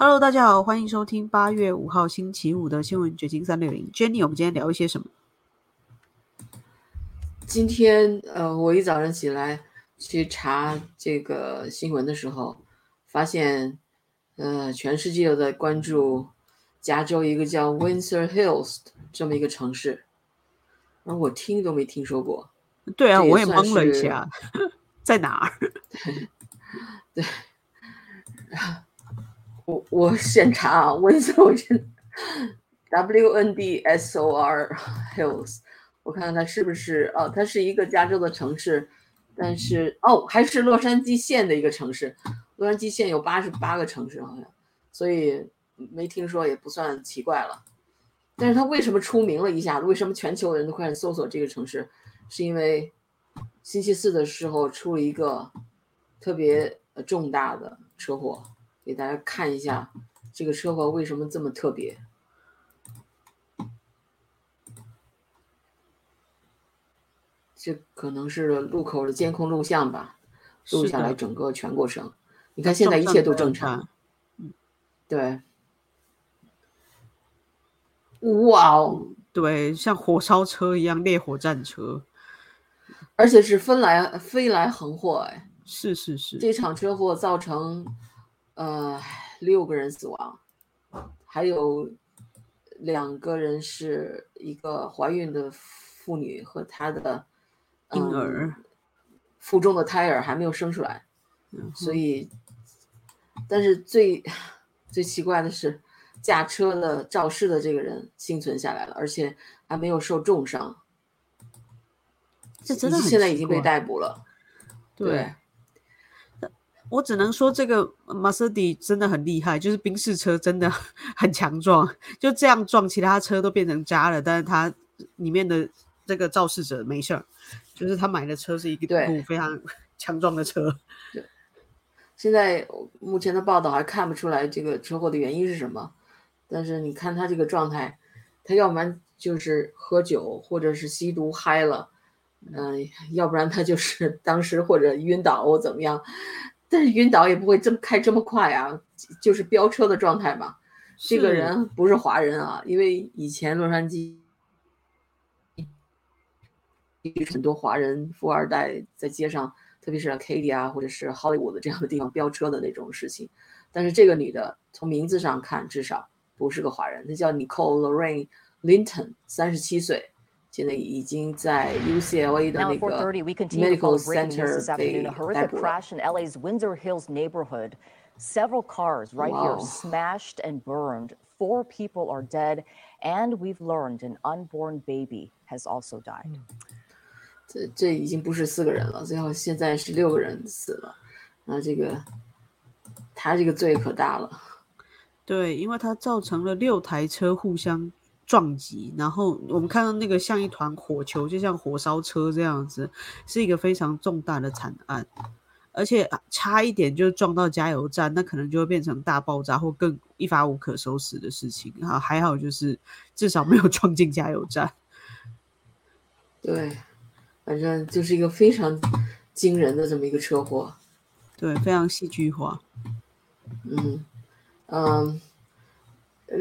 Hello，大家好，欢迎收听八月五号星期五的新闻掘金三六零。Jenny，我们今天聊一些什么？今天呃，我一早上起来去查这个新闻的时候，发现呃，全世界都在关注加州一个叫 Windsor Hills 这么一个城市，而我听都没听说过。对啊，也我也懵了一下，在哪儿？对，我我先查啊温斯我先 W N D S O R Hills，我看看它是不是哦，它是一个加州的城市，但是哦还是洛杉矶县的一个城市，洛杉矶县有八十八个城市好像，所以没听说也不算奇怪了。但是它为什么出名了一下？为什么全球人都开始搜索这个城市？是因为星期四的时候出了一个特别重大的车祸，给大家看一下这个车祸为什么这么特别。这可能是路口的监控录像吧，录下来整个全过程。你看现在一切都正常，对。哇哦！对，像火烧车一样，烈火战车。而且是飞来飞来横祸，哎，是是是，这场车祸造成呃六个人死亡，还有两个人是一个怀孕的妇女和她的婴儿嗯腹中的胎儿还没有生出来，嗯所以，但是最最奇怪的是，驾车的肇事的这个人幸存下来了，而且还没有受重伤，这真的现在已经被逮捕了。对，我只能说这个马斯迪真的很厉害，就是宾士车真的很强壮，就这样撞，其他车都变成渣了，但是它里面的这个肇事者没事儿，就是他买的车是一对部非常强壮的车。现在目前的报道还看不出来这个车祸的原因是什么，但是你看他这个状态，他要不然就是喝酒或者是吸毒嗨了，嗯、要不然他就是当时或者晕倒或怎么样，但是晕倒也不会这么开这么快啊，就是飙车的状态吧。这个人不是华人啊，因为以前洛杉矶很多华人富二代在街上，特别是 Arcadia 啊，或者是 Hollywood 这样的地方飙车的那种事情。但是这个女的从名字上看，至少不是个华人，她叫 Nicole Lorraine Linton，三十七岁，现在已经在 UCLA 的 Now 那 at 个 4:30, we continue to medical follow breaking news center afternoon. A 逮 horrific 捕了。crash in LA's Windsor Hills neighborhood. Several cars right Wow. here smashed and burned. Four people are dead, and we've learned an unborn baby has also died. 这这已经不是四个人了，最后现在是六个人死了，那这个他这个罪可大了。对，因为他造成了六台车互相撞击，然后我们看到那个像一团火球，就像火烧车这样子，是一个非常重大的惨案，而且啊差一点就撞到加油站，那可能就会变成大爆炸或更一发无可收拾的事情。啊，还好就是至少没有撞进加油站。对，反正就是一个非常惊人的这么一个车祸。对，非常戏剧化。嗯嗯呃，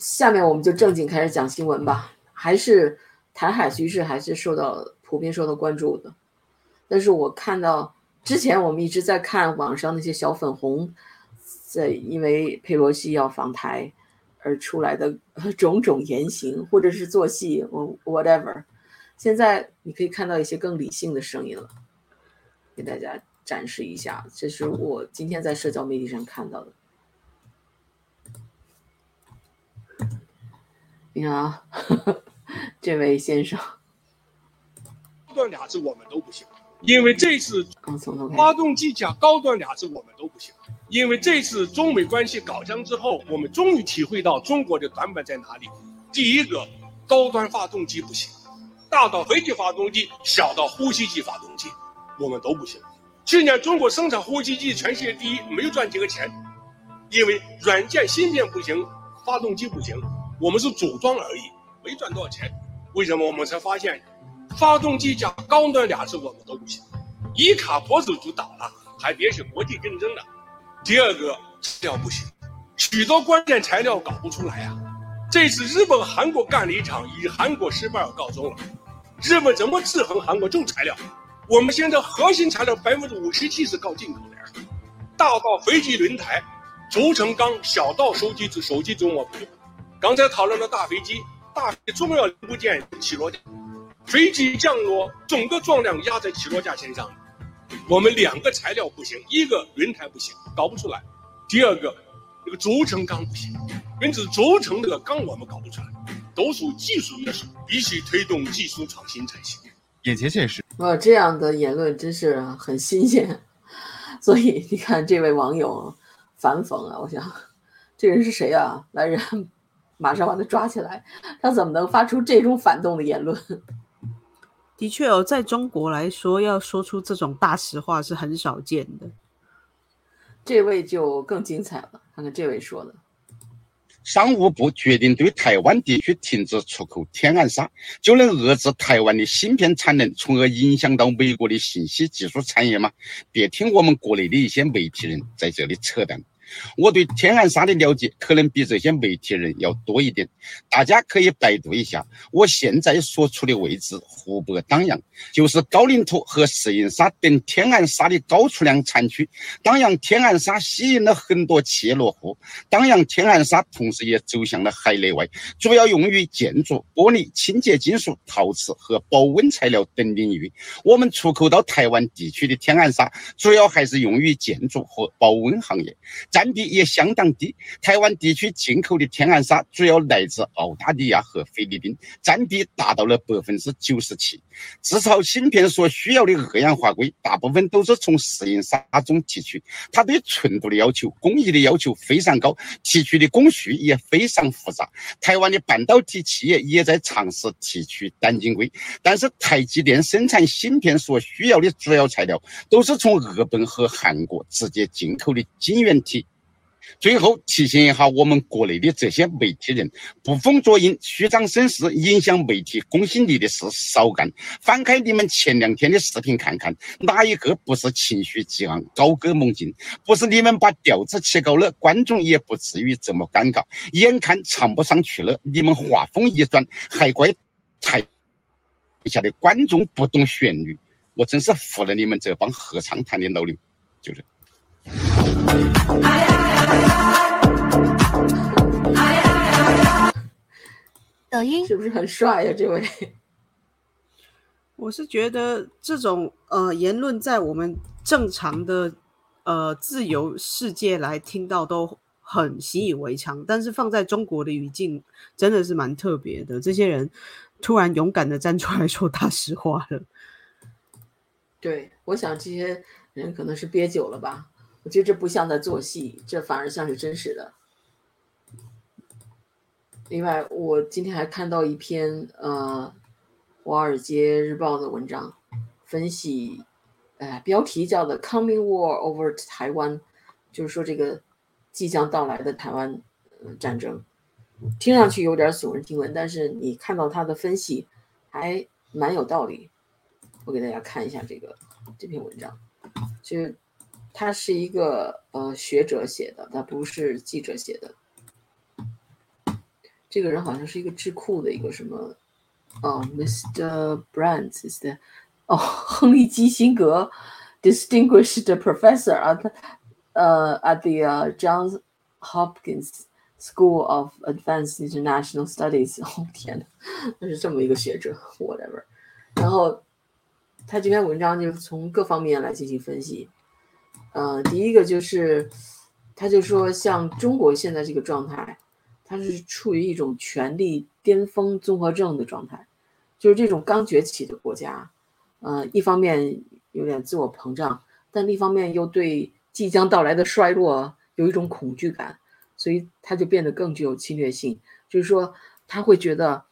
下面我们就正经开始讲新闻吧。还是台海局势还是受到普遍受到关注的，但是我看到之前我们一直在看网上那些小粉红，在因为佩洛西要访台而出来的 种种言行，或者是做戏，我 whatever。现在你可以看到一些更理性的声音了，给大家展示一下。这是我今天在社交媒体上看到的。你看啊，这位先生，高端俩字我们都不行，因为这次发，动机加高端俩字我们都不行，因为这次中美关系搞僵之后，我们终于体会到中国的短板在哪里。第一个，高端发动机不行，大到飞机发动机，小到呼吸机发动机，我们都不行。去年中国生产呼吸机全世界第一，没有赚几个钱，因为软件芯片不行，发动机不行，我们是组装而已，没赚多少钱。为什么我们才发现，发动机加高端俩字我们都不行？一卡脖子就倒了，还别是国际竞争了。第二个质量不行，许多关键材料搞不出来啊。这次日本、韩国干了一场以韩国失败而告终了。日本怎么制衡韩国重材料？我们现在核心材料百分之五十七是靠进口的。大到飞机轮胎、轴承钢，小到手机手机中我不用。刚才讨论了大飞机，大重要零部件起落架，飞机降落整个重量压在起落架身上。我们两个材料不行，一个轮胎不行，搞不出来；第二个，这个轴承钢不行，因此轴承这个钢我们搞不出来，都属技术约束，必须推动技术创新才行。眼前现实，哇，这样的言论真是很新鲜。所以你看，这位网友反讽啊，我想，这人是谁啊？来人！马上把他抓起来！他怎么能发出这种反动的言论？的确哦，在中国来说，要说出这种大实话是很少见的。这位就更精彩了，看看这位说的：商务部决定对台湾地区停止出口天然砂，就能遏制台湾的芯片产能，从而影响到美国的信息技术产业吗？别听我们国内的一些媒体人在这里扯淡。我对天然砂的了解可能比这些媒体人要多一点，大家可以百度一下。我现在所处的位置，湖北当阳，就是高岭土和石英砂等天然砂的高储量产区。当阳天然砂吸引了很多企业落户，当阳天然砂同时也走向了海内外，主要用于建筑、玻璃、清洁金属、陶瓷和保温材料等领域。我们出口到台湾地区的天然砂，主要还是用于建筑和保温行业。在占比也相当低。台湾地区进口的天然砂主要来自澳大利亚和菲律宾，占比达到了百分之九十七。制造芯片所需要的二氧化硅，大部分都是从石英砂中提取。它对纯度的要求、工艺的要求非常高，提取的工序也非常复杂。台湾的半导体企业也在尝试提取单晶硅，但是台积电生产芯片所需要的主要材料都是从日本和韩国直接进口的晶圆体。最后提醒一下我们国内的这些媒体人，捕风捉影、虚张声势、影响媒体公信力的事少干。翻开你们前两天的视频看看，哪一个不是情绪激昂、高歌猛进？不是你们把调子起高了，观众也不至于这么尴尬。眼看唱不上去了，你们话锋一转，还怪台下 的观众不懂旋律。我真是服了你们这帮合唱团的老牛，就是。抖音是不是很帅呀？这位，我是觉得这种呃言论在我们正常的呃自由世界来听到都很习以为常，但是放在中国的语境真的是蛮特别的。这些人突然勇敢的站出来说大实话了。对，我想这些人可能是憋久了吧。我觉得这不像在做戏，这反而像是真实的。另外，我今天还看到一篇呃《华尔街日报》的文章，分析，呃，标题叫的 “Coming War Over Taiwan”，就是说这个即将到来的台湾呃战争，听上去有点耸人听闻，但是你看到他的分析还蛮有道理。我给大家看一下这个这篇文章，就他是一个呃学者写的，他不是记者写的。这个人好像是一个智库的一个什么，哦，Mr. Brandt is the，哦，亨利基辛格，Distinguished Professor 啊，他呃，at the Johns Hopkins School of Advanced International Studies，哦天呐，他是这么一个学者，whatever。然后他这篇文章就从各方面来进行分析，呃，第一个就是他就说像中国现在这个状态。它是处于一种权力巅峰综合症的状态，就是这种刚崛起的国家，呃，一方面有点自我膨胀，但另一方面又对即将到来的衰落有一种恐惧感，所以他就变得更具有侵略性。就是说，他会觉得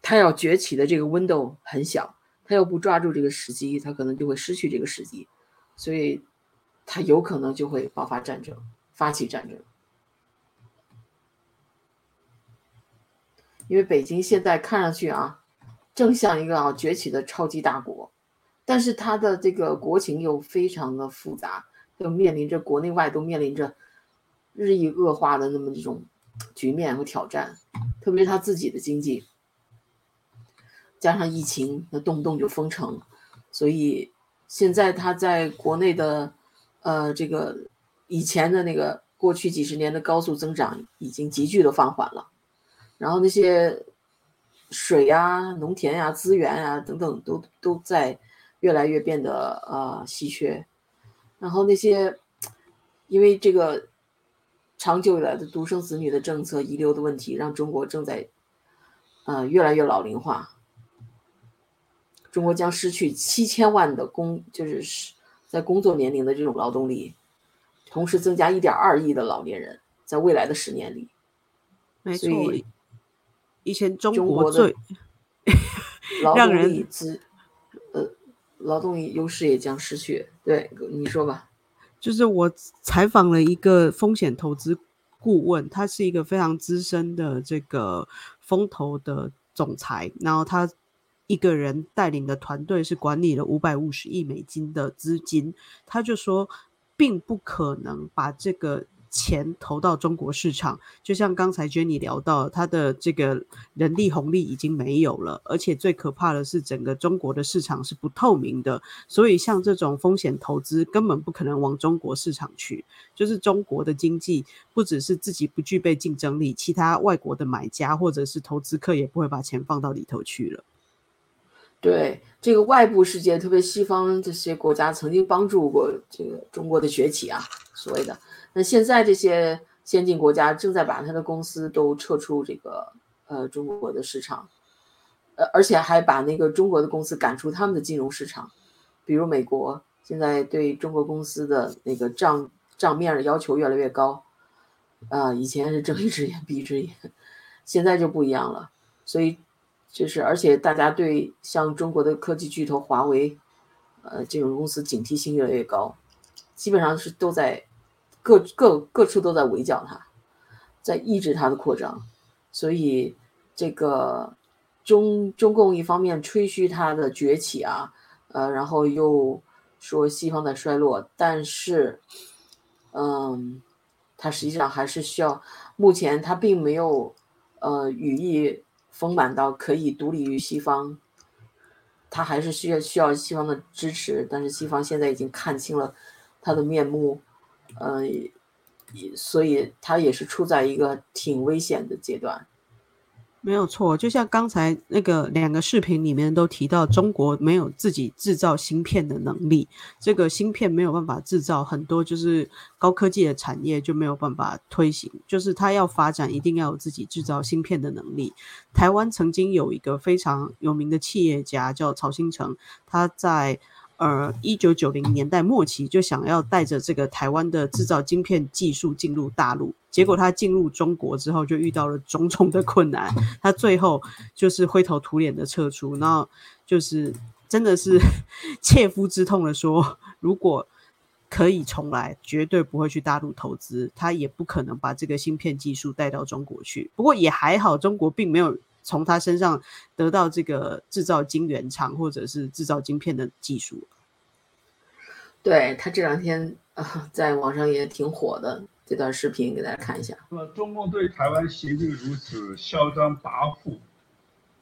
他要崛起的这个 window 很小，他要不抓住这个时机，他可能就会失去这个时机，所以他有可能就会爆发战争，发起战争。因为北京现在看上去啊，正像一个啊崛起的超级大国，但是它的这个国情又非常的复杂，又面临着国内外都面临着日益恶化的那么一种局面和挑战，特别是他自己的经济，加上疫情，那动不动就封城，所以现在他在国内的呃这个以前的那个过去几十年的高速增长已经急剧的放缓了，然后那些水呀、农田呀、资源啊等等都都在越来越变得呃稀缺，然后那些因为这个。长久以来的独生子女的政策遗留的问题，让中国正在，呃，越来越老龄化。中国将失去七千万的工，就是在工作年龄的这种劳动力，同时增加一点二亿的老年人，在未来的十年里。没错，以前中国最劳 动力资，呃，劳动力优势也将失去。对，你说吧。就是我采访了一个风险投资顾问，他是一个非常资深的这个风投的总裁，然后他一个人带领的团队是管理了五百五十亿美金的资金，他就说，并不可能把这个。钱投到中国市场，就像刚才 Jenny 聊到，他的这个人力红利已经没有了，而且最可怕的是，整个中国的市场是不透明的，所以像这种风险投资根本不可能往中国市场去。就是中国的经济不只是自己不具备竞争力，其他外国的买家或者是投资客也不会把钱放到里头去了。对这个外部世界，特别西方这些国家曾经帮助过这个中国的崛起啊，所谓的。那现在这些先进国家正在把他的公司都撤出这个呃中国的市场，呃，而且还把那个中国的公司赶出他们的金融市场，比如美国现在对中国公司的那个账账面的要求越来越高，啊，以前是睁一只眼闭一只眼，现在就不一样了，所以就是而且大家对像中国的科技巨头华为，呃，这种公司警惕性越来越高，基本上是都在。各各各处都在围剿它，在抑制它的扩张，所以这个中中共一方面吹嘘它的崛起啊，呃，然后又说西方的衰落，但是，嗯，它实际上还是需要，目前它并没有呃羽翼丰满到可以独立于西方，他还是需要需要西方的支持，但是西方现在已经看清了他的面目。呃，所以他也是处在一个挺危险的阶段。没有错，就像刚才那个两个视频里面都提到，中国没有自己制造芯片的能力，这个芯片没有办法制造，很多就是高科技的产业就没有办法推行。就是它要发展，一定要有自己制造芯片的能力。台湾曾经有一个非常有名的企业家叫曹新成，他在。呃，一九九零年代末期就想要带着这个台湾的制造晶片技术进入大陆，结果他进入中国之后就遇到了种种的困难，他最后就是灰头土脸的撤出，然后就是真的是 切肤之痛的说，如果可以重来，绝对不会去大陆投资，他也不可能把这个芯片技术带到中国去。不过也还好，中国并没有。从他身上得到这个制造晶圆厂或者是制造晶片的技术。对他这两天啊，在网上也挺火的这段视频，给大家看一下。那么，中共对台湾行径如此嚣张跋扈，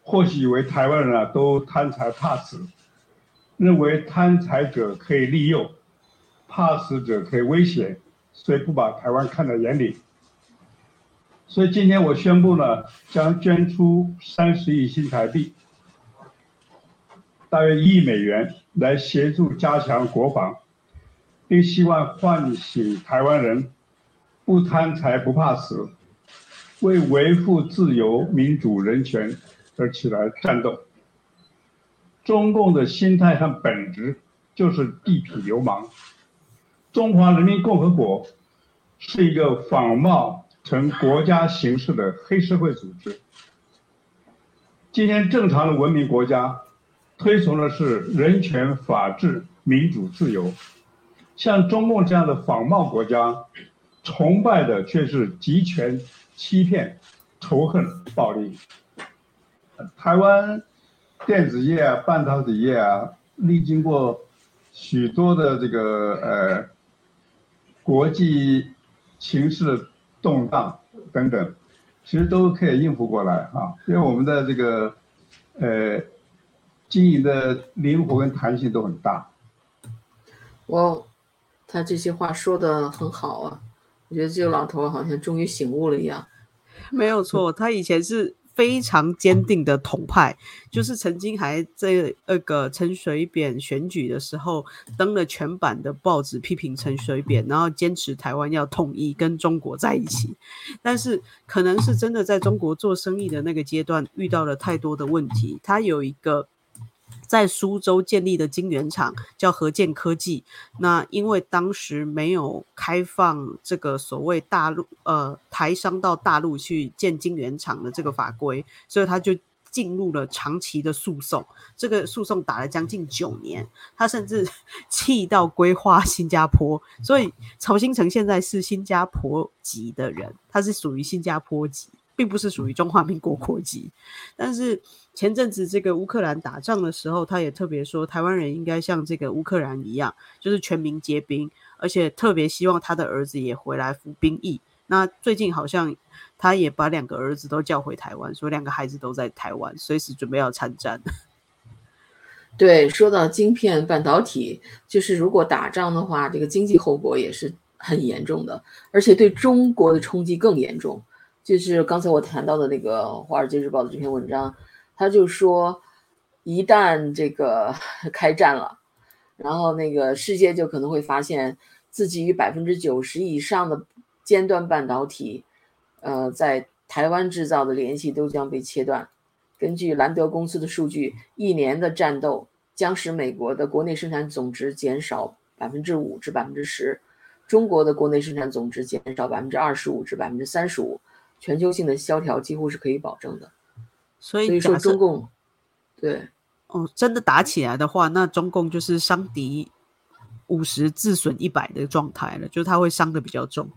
或许以为台湾人啊都贪财怕死，认为贪财者可以利诱，怕死者可以威胁，所以不把台湾看在眼里。所以今天我宣布呢，将捐出三十亿新台币，大约一亿美元，来协助加强国防，并希望唤醒台湾人，不贪财不怕死，为维护自由民主人权而起来战斗。中共的心态和本质就是地痞流氓。中华人民共和国是一个仿冒。成国家形式的黑社会组织。今天正常的文明国家，推崇的是人权、法治、民主、自由；像中共这样的仿冒国家，崇拜的却是集权、欺骗、仇恨、暴力。台湾电子业啊、半导体业啊，历经过许多的这个呃国际。形势动荡等等，其实都可以应付过来啊，因为我们的这个呃经营的灵活跟弹性都很大。我他这些话说的很好啊，我觉得这个老头好像终于醒悟了一样。没有错，他以前是非常坚定的统派，就是曾经还在那个陈水扁选举的时候登了全版的报纸批评陈水扁，然后坚持台湾要统一跟中国在一起。但是可能是真的在中国做生意的那个阶段遇到了太多的问题，他有一个。在苏州建立的晶圆厂叫和建科技，那因为当时没有开放这个所谓大陆呃台商到大陆去建晶圆厂的这个法规，所以他就进入了长期的诉讼。这个诉讼打了将近九年，他甚至 气到规划新加坡，所以曹新成现在是新加坡籍的人，他是属于新加坡籍。并不是属于中华民国国籍，但是前阵子这个乌克兰打仗的时候，他也特别说，台湾人应该像这个乌克兰一样，就是全民皆兵，而且特别希望他的儿子也回来服兵役。那最近好像他也把两个儿子都叫回台湾，说两个孩子都在台湾，随时准备要参战。对，说到晶片半导体，就是如果打仗的话，这个经济后果也是很严重的，而且对中国的冲击更严重。就是刚才我谈到的那个《华尔街日报》的这篇文章，他就说，一旦这个 开战了，然后那个世界就可能会发现自己与百分之九十以上的尖端半导体，呃，在台湾制造的联系都将被切断。根据兰德公司的数据，一年的战斗将使美国的国内生产总值减少百分之五至百分之十，中国的国内生产总值减少百分之二十五至百分之三十五。全球性的萧条几乎是可以保证的，所以说中共对哦，真的打起来的话，那中共就是伤敌五十自损一百的状态了，就是他会伤的比较重。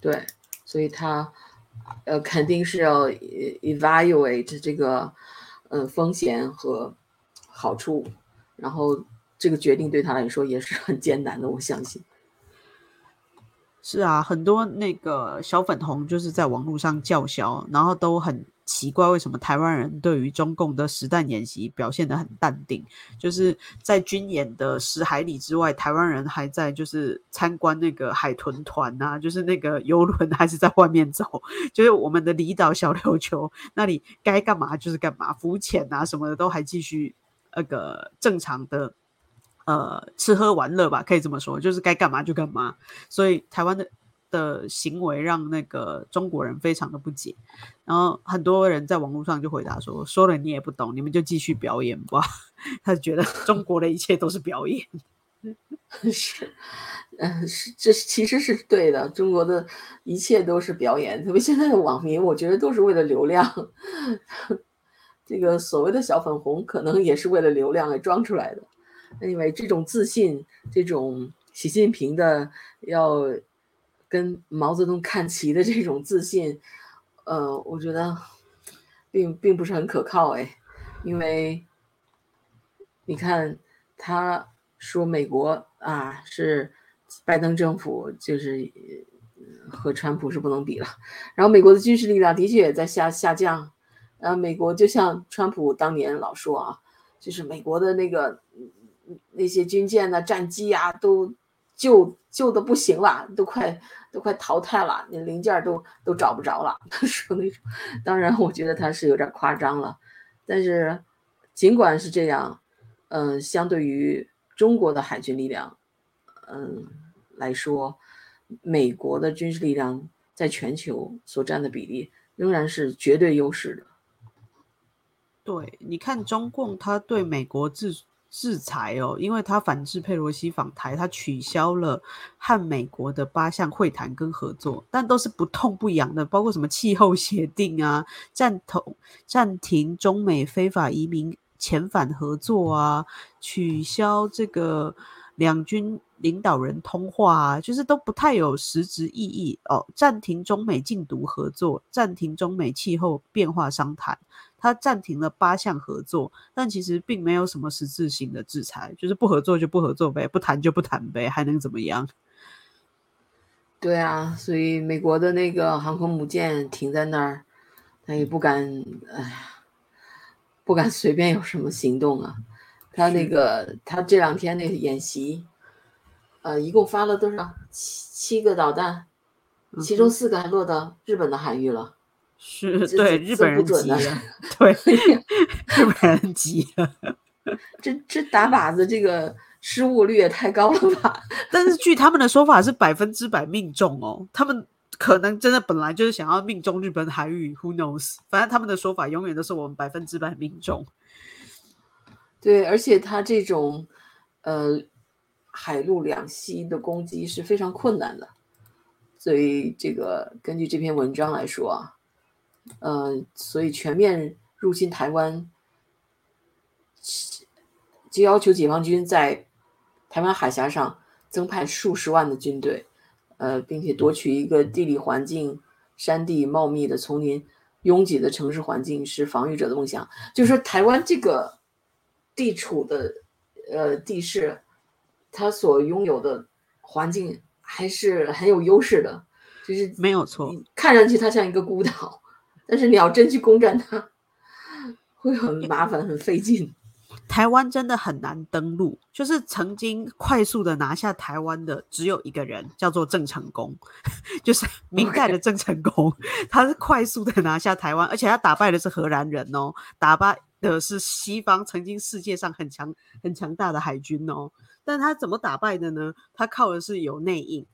对，所以他呃肯定是要 evaluate 这个呃风险和好处，然后这个决定对他来说也是很艰难的，我相信。是啊，很多那个小粉红就是在网络上叫嚣，然后都很奇怪，为什么台湾人对于中共的实弹演习表现得很淡定？就是在军演的十海里之外，台湾人还在就是参观那个海豚团啊，就是那个游轮还是在外面走，就是我们的离岛小琉球那里该干嘛就是干嘛，浮潜啊什么的都还继续那个正常的。呃，吃喝玩乐吧，可以这么说，就是该干嘛就干嘛。所以台湾的的行为让那个中国人非常的不解，然后很多人在网络上就回答说：“说了你也不懂，你们就继续表演吧。”他觉得中国的一切都是表演。是，嗯，是，这其实是对的。中国的一切都是表演，特别现在的网民，我觉得都是为了流量。这个所谓的小粉红，可能也是为了流量给装出来的。因为这种自信，这种习近平的要跟毛泽东看齐的这种自信，呃，我觉得并并不是很可靠哎。因为你看他说美国啊是拜登政府就是和川普是不能比了，然后美国的军事力量的确也在下下降，然后美国就像川普当年老说啊，就是美国的那个。那些军舰呢、战机啊，都旧旧的不行了，都快都快淘汰了，那零件都都找不着了。他 说那种，当然我觉得他是有点夸张了，但是尽管是这样，嗯，相对于中国的海军力量，嗯来说，美国的军事力量在全球所占的比例仍然是绝对优势的。对，你看中共他对美国自。制裁哦，因为他反制佩洛西访台，他取消了和美国的八项会谈跟合作，但都是不痛不痒的，包括什么气候协定啊，暂停暂停中美非法移民遣返合作啊，取消这个两军领导人通话啊，就是都不太有实质意义哦。暂停中美禁毒合作，暂停中美气候变化商谈。他暂停了八项合作，但其实并没有什么实质性的制裁，就是不合作就不合作呗，不谈就不谈呗，还能怎么样？对啊，所以美国的那个航空母舰停在那儿，他也不敢，哎呀，不敢随便有什么行动啊。他那个他这两天那个演习，呃，一共发了多少？七七个导弹，其中四个还落到日本的海域了。是对 日本人急了，对日本人急了。这这打靶子这个失误率也太高了吧？但是据他们的说法是百分之百命中哦，他们可能真的本来就是想要命中日本海域，Who knows？反正他们的说法永远都是我们百分之百命中。对，而且他这种呃海陆两栖的攻击是非常困难的，所以这个根据这篇文章来说啊，呃，所以全面入侵台湾，就要求解放军在台湾海峡上增派数十万的军队，呃，并且夺取一个地理环境山地茂密的丛林拥挤的城市环境是防御者的梦想。就是说，台湾这个地处的呃地势，它所拥有的环境还是很有优势的，就是没有错看上去它像一个孤岛，但是你要真去攻占它，会很麻烦、很费劲。台湾真的很难登陆，就是曾经快速的拿下台湾的只有一个人，叫做郑成功，就是明代的郑成功，他是快速的拿下台湾，而且他打败的是荷兰人哦，打败的是西方曾经世界上很强很强大的海军哦，但他怎么打败的呢？他靠的是有内应。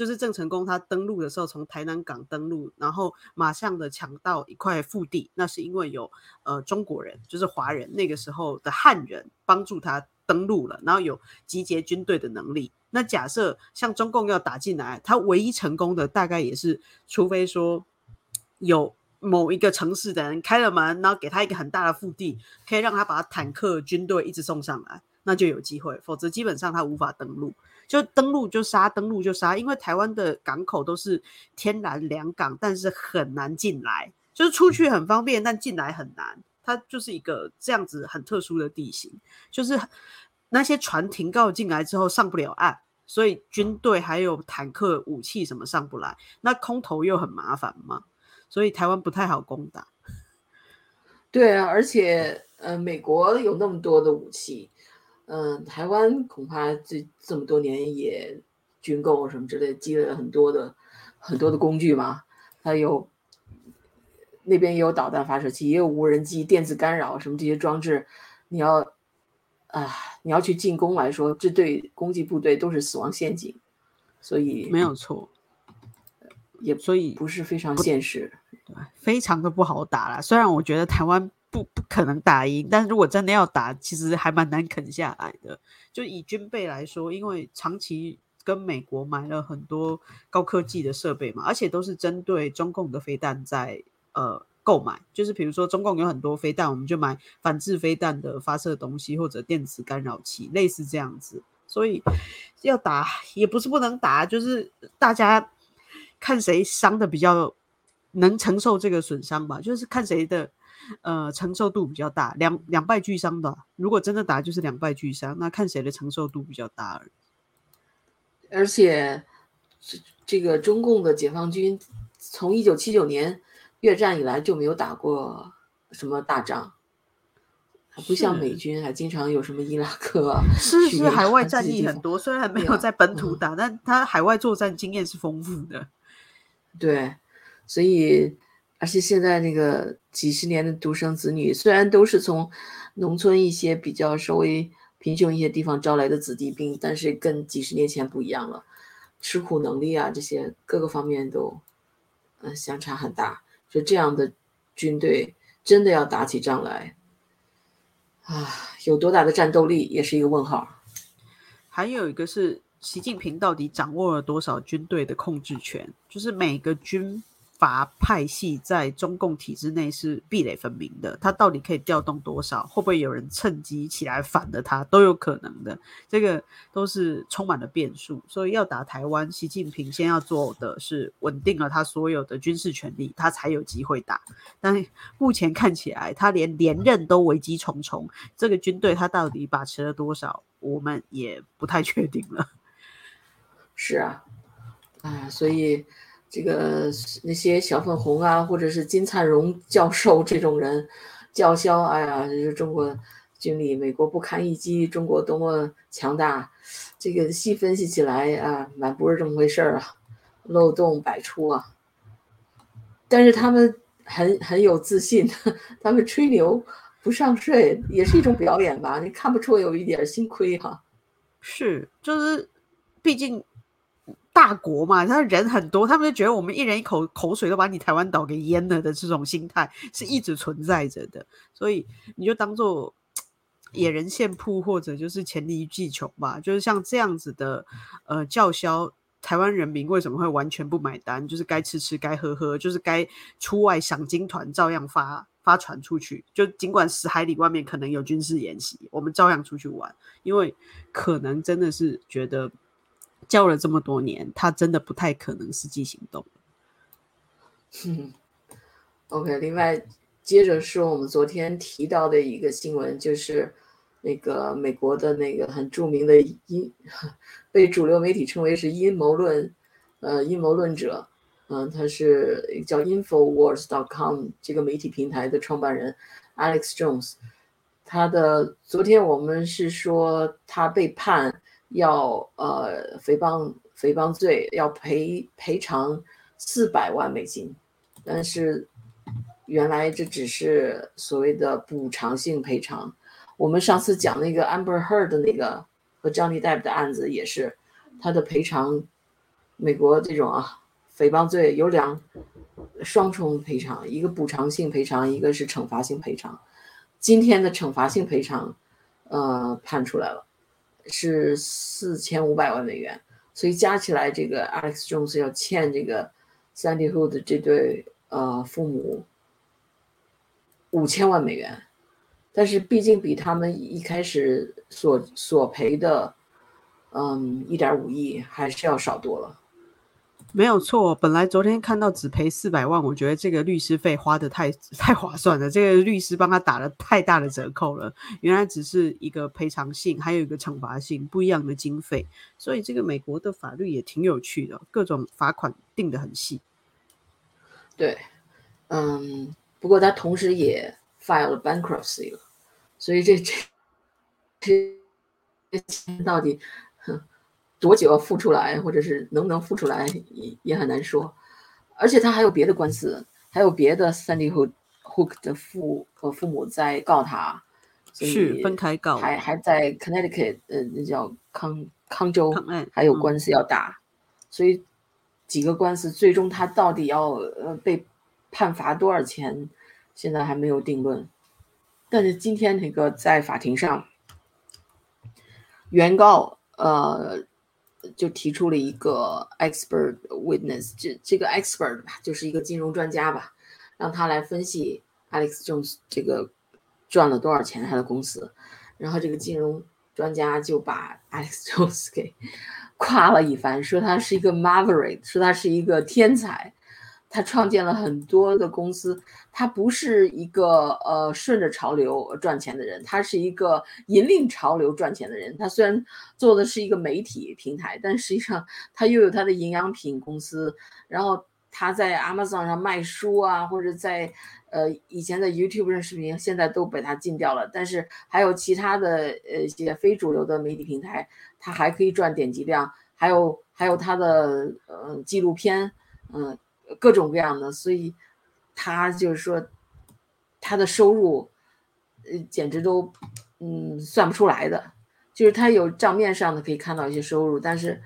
就是郑成功他登陆的时候，从台南港登陆，然后马上的抢到一块腹地，那是因为有呃中国人，就是华人那个时候的汉人帮助他登陆了，然后有集结军队的能力。那假设像中共要打进来，他唯一成功的大概也是，除非说有某一个城市的人开了门，然后给他一个很大的腹地，可以让他把坦克军队一直送上来，那就有机会，否则基本上他无法登陆。就登陆就杀，登陆就杀，因为台湾的港口都是天然良港，但是很难进来，就是出去很方便，但进来很难。它就是一个这样子很特殊的地形，就是那些船停靠进来之后上不了岸，所以军队还有坦克、武器什么上不来，那空投又很麻烦嘛，所以台湾不太好攻打。对啊，而且呃，美国有那么多的武器，嗯、台湾恐怕这这么多年也军购什么之类，积累了很多的很多的工具嘛。它有那边也有导弹发射器，也有无人机、电子干扰什么这些装置。你要啊，你要去进攻来说，这对攻击部队都是死亡陷阱，所以没有错，也所以不是非常现实。对非常的不好打了。虽然我觉得台湾不不可能打赢，但如果真的要打，其实还蛮难啃下来的。就以军备来说，因为长期跟美国买了很多高科技的设备嘛，而且都是针对中共的飞弹在呃购买。就是比如说中共有很多飞弹，我们就买反制飞弹的发射东西或者电磁干扰器，类似这样子。所以要打也不是不能打，就是大家看谁伤的比较能承受这个损伤吧，就是看谁的呃承受度比较大，两两败俱伤的。如果真的打就是两败俱伤，那看谁的承受度比较大而已。而且，这这个中共的解放军从一九七九年越战以来就没有打过什么大仗，还不像美军还经常有什么伊拉克啊、是是，海外战役很多，虽然没有在本土嗯打，但他海外作战经验是丰富的。对，所以而且现在那个几十年的独生子女，虽然都是从农村一些比较稍微贫穷一些地方招来的子弟兵，但是跟几十年前不一样了，吃苦能力啊这些各个方面都，呃相差很大。就这样的军队真的要打起仗来，啊，有多大的战斗力也是一个问号。还有一个是习近平到底掌握了多少军队的控制权？就是每个军阀派系在中共体制内是壁垒分明的，他到底可以调动多少？会不会有人趁机起来反了他？都有可能的，这个都是充满了变数。所以要打台湾，习近平先要做的是稳定了他所有的军事权力，他才有机会打。但目前看起来，他连连任都危机重重，这个军队他到底把持了多少，我们也不太确定了。是啊，啊，所以这个那些小粉红啊，或者是金灿荣 教授这种人叫嚣，哎呀，就是中国军力，美国不堪一击，中国多么强大，这个细分析起来啊，蛮不是这么回事儿啊，漏洞百出啊。但是他们很很有自信，他们吹牛不上税，也是一种表演吧？你看不出有一点心亏哈？是，就是毕竟。大国嘛，他人很多，他们就觉得我们一人一口口水都把你台湾岛给淹了的这种心态是一直存在着的，所以你就当做野人献铺或者就是黔驴技穷吧，就是像这样子的呃叫嚣，台湾人民为什么会完全不买单？就是该吃吃，该喝喝，就是该出外赏金团照样发发传出去，就尽管十海里外面可能有军事演习，我们照样出去玩，因为可能真的是觉得。教了这么多年，他真的不太可能实际行动。OK，另外接着说，我们昨天提到的一个新闻，就是那个美国的那个很著名的阴，被主流媒体称为是阴谋论，呃，阴谋论者，嗯，他是叫 Infowars.com 这个媒体平台的创办人 Alex Jones，他的昨天我们是说他被判。要呃诽谤诽谤罪要赔赔偿四百万美金，但是原来这只是所谓的补偿性赔偿。我们上次讲那个 Amber Heard 的那个和 Johnny Depp 的案子也是，他的赔偿，美国这种啊诽谤罪有两双重赔偿，一个补偿性赔偿，一个是惩罚性赔偿。今天的惩罚性赔偿，呃判出来了。是四千五百万美元，所以加起来，这个 Alex Jones 要欠这个 Sandy Hood 这对呃父母五千万美元，但是毕竟比他们一开始所索赔的，嗯，一点五亿还是要少多了。没有错，本来昨天看到只赔四百万，我觉得这个律师费花的太 太划算了，这个律师帮他打了太大的折扣了。原来只是一个赔偿性，还有一个惩罚性不一样的经费，所以这个美国的法律也挺有趣的，各种罚款定的很细。对，嗯，不过他同时也 filed bankruptcy 了，所以这这这到底？多久要付出来，或者是能不能付出来，也也很难说。而且他还有别的官司，还有别的三 D Hook Hook 的父和父母在告他，是分开告，还还在 Connecticut，呃，那叫康康州，还有官司要打。所以几个官司，最终他到底要呃被判罚多少钱，现在还没有定论。但是今天那个在法庭上，原告呃。就提出了一个 expert witness，这这个 expert 吧，就是一个金融专家吧，让他来分析 Alex Jones 这个赚了多少钱他的公司，然后这个金融专家就把 Alex Jones 给 夸了一番，说他是一个 maverick，说他是一个天才。他创建了很多的公司，他不是一个呃顺着潮流赚钱的人，他是一个引领潮流赚钱的人。他虽然做的是一个媒体平台，但实际上他又有他的营养品公司，然后他在 Amazon 上卖书啊，或者在呃以前在 YouTube 上视频，现在都被他禁掉了。但是还有其他的呃一些非主流的媒体平台，他还可以赚点击量，还有还有他的呃纪录片，嗯。各种各样的，所以他就是说，他的收入，呃，简直都，嗯，算不出来的。就是他有账面上的可以看到一些收入，但是，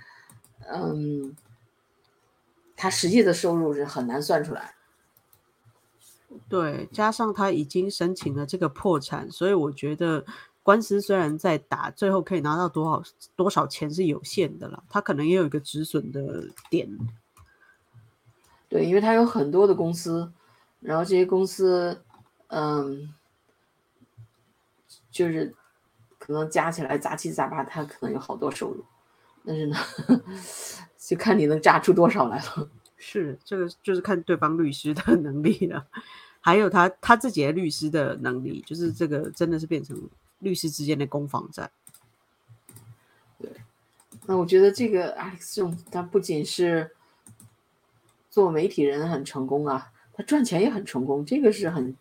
嗯，他实际的收入是很难算出来。对，加上他已经申请了这个破产，所以我觉得官司虽然在打，最后可以拿到多少多少钱是有限的了。他可能也有一个止损的点。对，因为他有很多的公司，然后这些公司，嗯，就是可能加起来杂七杂八，他可能有好多收入，但是呢，就看你能榨出多少来了。是，这个就是看对方律师的 能力了，还有他他自己的律师的能力，就是这个真的是变成律师之间的攻防战。对，那我觉得这个 Alex Jones 他不仅是。做媒体人很成功啊，他赚钱也很成功，这个是很，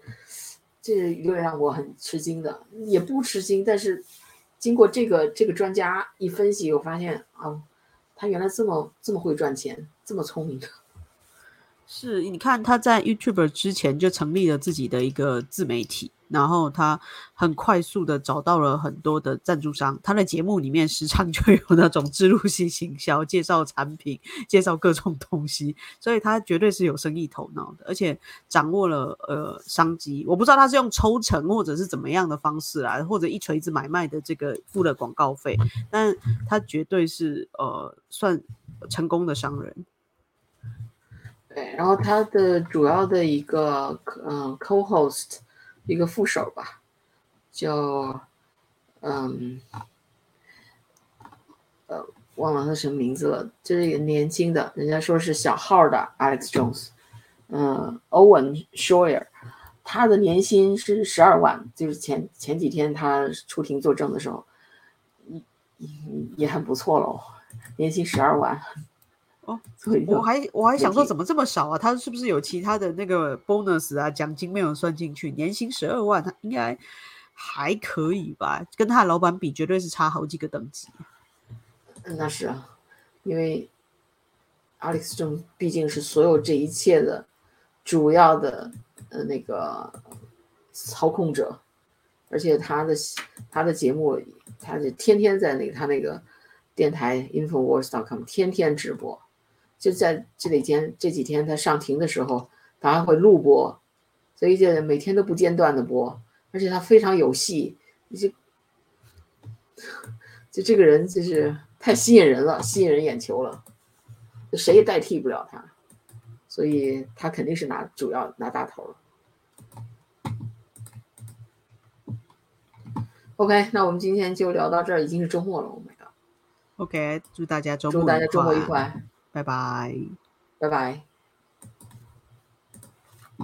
这一个让我很吃惊的，也不吃惊，但是经过这个这个专家一分析，我发现啊，他原来这么这么会赚钱，这么聪明。是，你看他在 YouTube 之前就成立了自己的一个自媒体，然后他很快速的找到了很多的赞助商。他的节目里面时常 就有那种植入性行销，介绍产品，介绍各种东西，所以他绝对是有生意头脑的，而且掌握了呃商机。我不知道他是用抽成或者是怎么样的方式啊，或者一锤子买卖的这个付了广告费，但他绝对是呃算成功的商人。对，然后他的主要的一个嗯 co-host 一个副手吧，叫嗯呃忘了他什么名字了，就是一个年轻的，人家说是小号的 Alex Jones，嗯，Owen Shoyer，他的年薪是十二万，就是前前几天他出庭作证的时候，也也很不错喽，年薪十二万。哦，我还我还想说怎么这么少啊？他是不是有其他的那个 bonus 啊奖金没有算进去？年薪十二万，他应该还可以吧？跟他的老板比，绝对是差好几个等级。那是啊，因为 Alex 正毕竟是所有这一切的主要的呃那个操控者，而且他的他的节目，他就天天在那个他那个电台 infowars.com 天天直播。就在这几天，这几天他上庭的时候，他还会录播，所以就每天都不间断的播，而且他非常有戏，就就这个人就是太吸引人了，吸引人眼球了，谁也代替不了他，所以他肯定是拿主要拿大头。OK，那我们今天就聊到这儿，已经是周末了，Oh my god！OK，祝大家周末祝大家周末愉快。拜拜，拜拜。